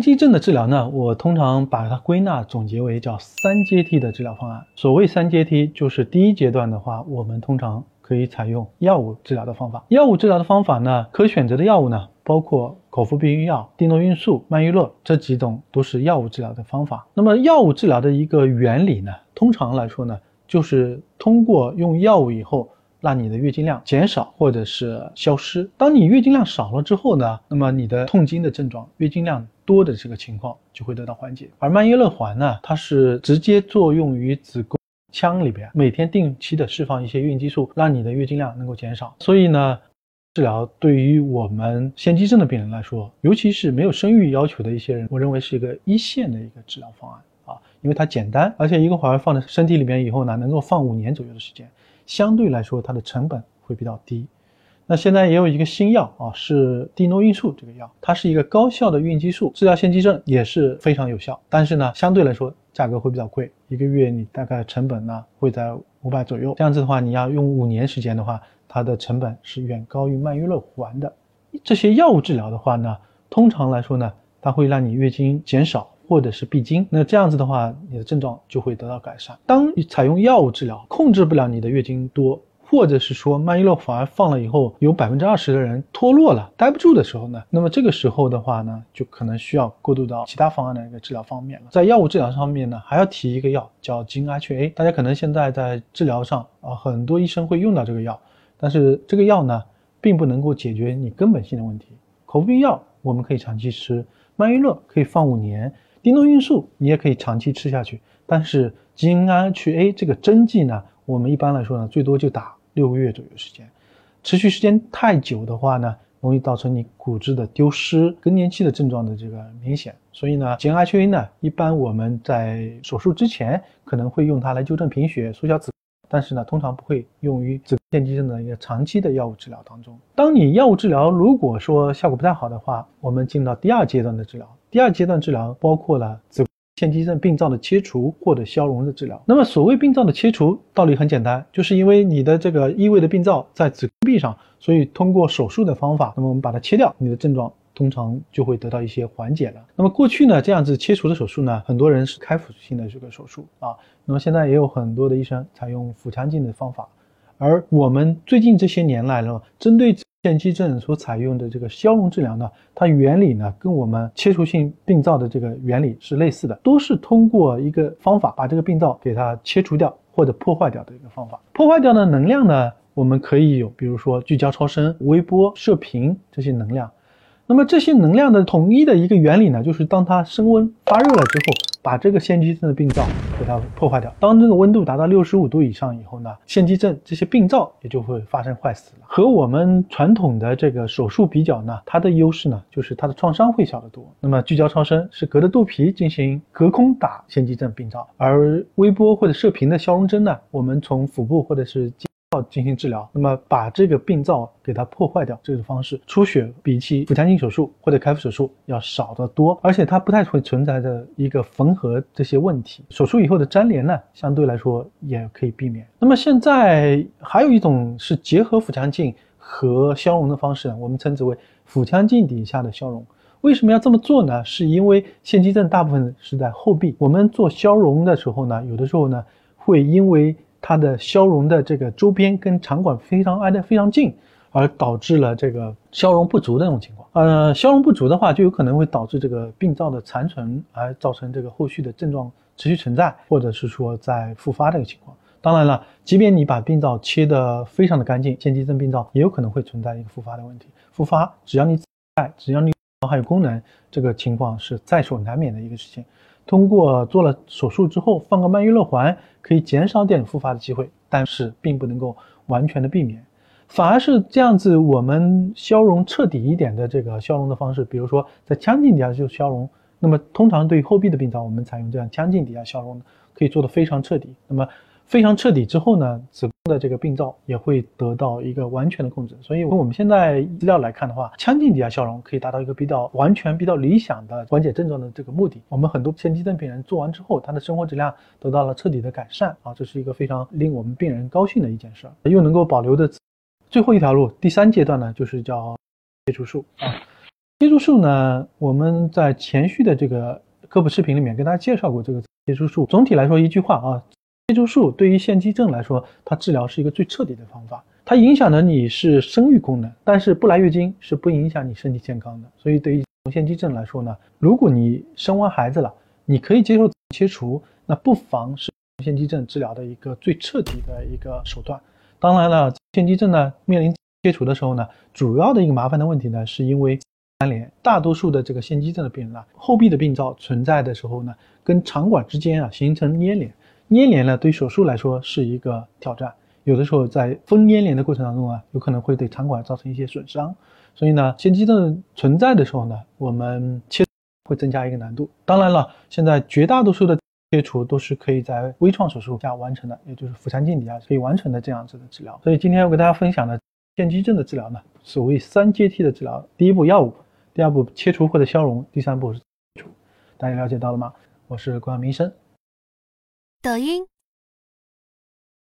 肌症的治疗呢，我通常把它归纳总结为叫三阶梯的治疗方案。所谓三阶梯，就是第一阶段的话，我们通常可以采用药物治疗的方法。药物治疗的方法呢，可选择的药物呢，包括口服避孕药、地诺孕素、曼玉乐这几种都是药物治疗的方法。那么药物治疗的一个原理呢，通常来说呢，就是通过用药物以后。让你的月经量减少或者是消失。当你月经量少了之后呢，那么你的痛经的症状、月经量多的这个情况就会得到缓解。而曼月乐环呢，它是直接作用于子宫腔里边，每天定期的释放一些孕激素，让你的月经量能够减少。所以呢，治疗对于我们腺肌症的病人来说，尤其是没有生育要求的一些人，我认为是一个一线的一个治疗方案啊，因为它简单，而且一个环放在身体里面以后呢，能够放五年左右的时间。相对来说，它的成本会比较低。那现在也有一个新药啊，是地诺孕素这个药，它是一个高效的孕激素，治疗腺肌症也是非常有效。但是呢，相对来说价格会比较贵，一个月你大概成本呢会在五百左右。这样子的话，你要用五年时间的话，它的成本是远高于曼月乐环的。这些药物治疗的话呢，通常来说呢，它会让你月经减少。或者是闭经，那这样子的话，你的症状就会得到改善。当你采用药物治疗控制不了你的月经多，或者是说曼月乐反而放了以后有百分之二十的人脱落了，待不住的时候呢，那么这个时候的话呢，就可能需要过渡到其他方案的一个治疗方面了。在药物治疗上面呢，还要提一个药叫金 HA，大家可能现在在治疗上啊，很多医生会用到这个药，但是这个药呢，并不能够解决你根本性的问题。口服避孕药我们可以长期吃，曼月乐可以放五年。地诺孕素你也可以长期吃下去，但是精氨去 A 这个针剂呢，我们一般来说呢，最多就打六个月左右时间，持续时间太久的话呢，容易造成你骨质的丢失、更年期的症状的这个明显。所以呢，精氨去 A 呢，一般我们在手术之前可能会用它来纠正贫血、缩小子。但是呢，通常不会用于子宫腺肌症的一个长期的药物治疗当中。当你药物治疗如果说效果不太好的话，我们进到第二阶段的治疗。第二阶段治疗包括了子宫腺肌症病灶的切除或者消融的治疗。那么所谓病灶的切除，道理很简单，就是因为你的这个异位的病灶在子宫壁上，所以通过手术的方法，那么我们把它切掉，你的症状。通常就会得到一些缓解了。那么过去呢，这样子切除的手术呢，很多人是开腹性的这个手术啊。那么现在也有很多的医生采用腹腔镜的方法。而我们最近这些年来呢，针对腺肌症所采用的这个消融治疗呢，它原理呢跟我们切除性病灶的这个原理是类似的，都是通过一个方法把这个病灶给它切除掉或者破坏掉的一个方法。破坏掉的能量呢，我们可以有，比如说聚焦超声、微波、射频这些能量。那么这些能量的统一的一个原理呢，就是当它升温发热了之后，把这个腺肌症的病灶给它破坏掉。当这个温度达到六十五度以上以后呢，腺肌症这些病灶也就会发生坏死了。和我们传统的这个手术比较呢，它的优势呢，就是它的创伤会小得多。那么聚焦超声是隔着肚皮进行隔空打腺肌症病灶，而微波或者射频的消融针呢，我们从腹部或者是。要进行治疗，那么把这个病灶给它破坏掉，这个方式出血比起腹腔镜手术或者开腹手术要少得多，而且它不太会存在着一个缝合这些问题。手术以后的粘连呢，相对来说也可以避免。那么现在还有一种是结合腹腔镜和消融的方式，我们称之为腹腔镜底下的消融。为什么要这么做呢？是因为腺肌症大部分是在后壁，我们做消融的时候呢，有的时候呢会因为它的消融的这个周边跟肠管非常挨得非常近，而导致了这个消融不足的这种情况。呃，消融不足的话，就有可能会导致这个病灶的残存，而造成这个后续的症状持续存在，或者是说在复发这个情况。当然了，即便你把病灶切得非常的干净，腺肌症病灶也有可能会存在一个复发的问题。复发，只要你在，只要你还有功能，这个情况是在所难免的一个事情。通过做了手术之后放个曼月乐环，可以减少点复发的机会，但是并不能够完全的避免，反而是这样子，我们消融彻底一点的这个消融的方式，比如说在腔镜底下就消融，那么通常对于后壁的病灶，我们采用这样腔镜底下消融，可以做的非常彻底。那么。非常彻底之后呢，子宫的这个病灶也会得到一个完全的控制。所以，从我们现在资料来看的话，腔镜底下消融可以达到一个比较完全、比较理想的缓解症状的这个目的。我们很多腺肌症病人做完之后，他的生活质量得到了彻底的改善啊，这是一个非常令我们病人高兴的一件事，又能够保留的。最后一条路，第三阶段呢，就是叫切除术啊。切除术呢，我们在前续的这个科普视频里面跟大家介绍过这个切除术。总体来说，一句话啊，切除术对于腺肌症来说，它治疗是一个最彻底的方法。它影响的你是生育功能，但是不来月经是不影响你身体健康的。所以对于腺肌症来说呢，如果你生完孩子了，你可以接受切除，那不妨是腺肌症治疗的一个最彻底的一个手段。当然了，腺肌症呢面临切除的时候呢，主要的一个麻烦的问题呢，是因为。粘连，大多数的这个腺肌症的病人啊，后壁的病灶存在的时候呢，跟肠管之间啊形成粘连，粘连呢对手术来说是一个挑战，有的时候在分粘连的过程当中啊，有可能会对肠管造成一些损伤，所以呢，腺肌症存在的时候呢，我们切会增加一个难度。当然了，现在绝大多数的切除都是可以在微创手术下完成的，也就是腹腔镜底下可以完成的这样子的治疗。所以今天我给大家分享的腺肌症的治疗呢，所谓三阶梯的治疗，第一步药物。第二步切除或者消融，第三步是除，大家了解到了吗？我是关明生。抖音。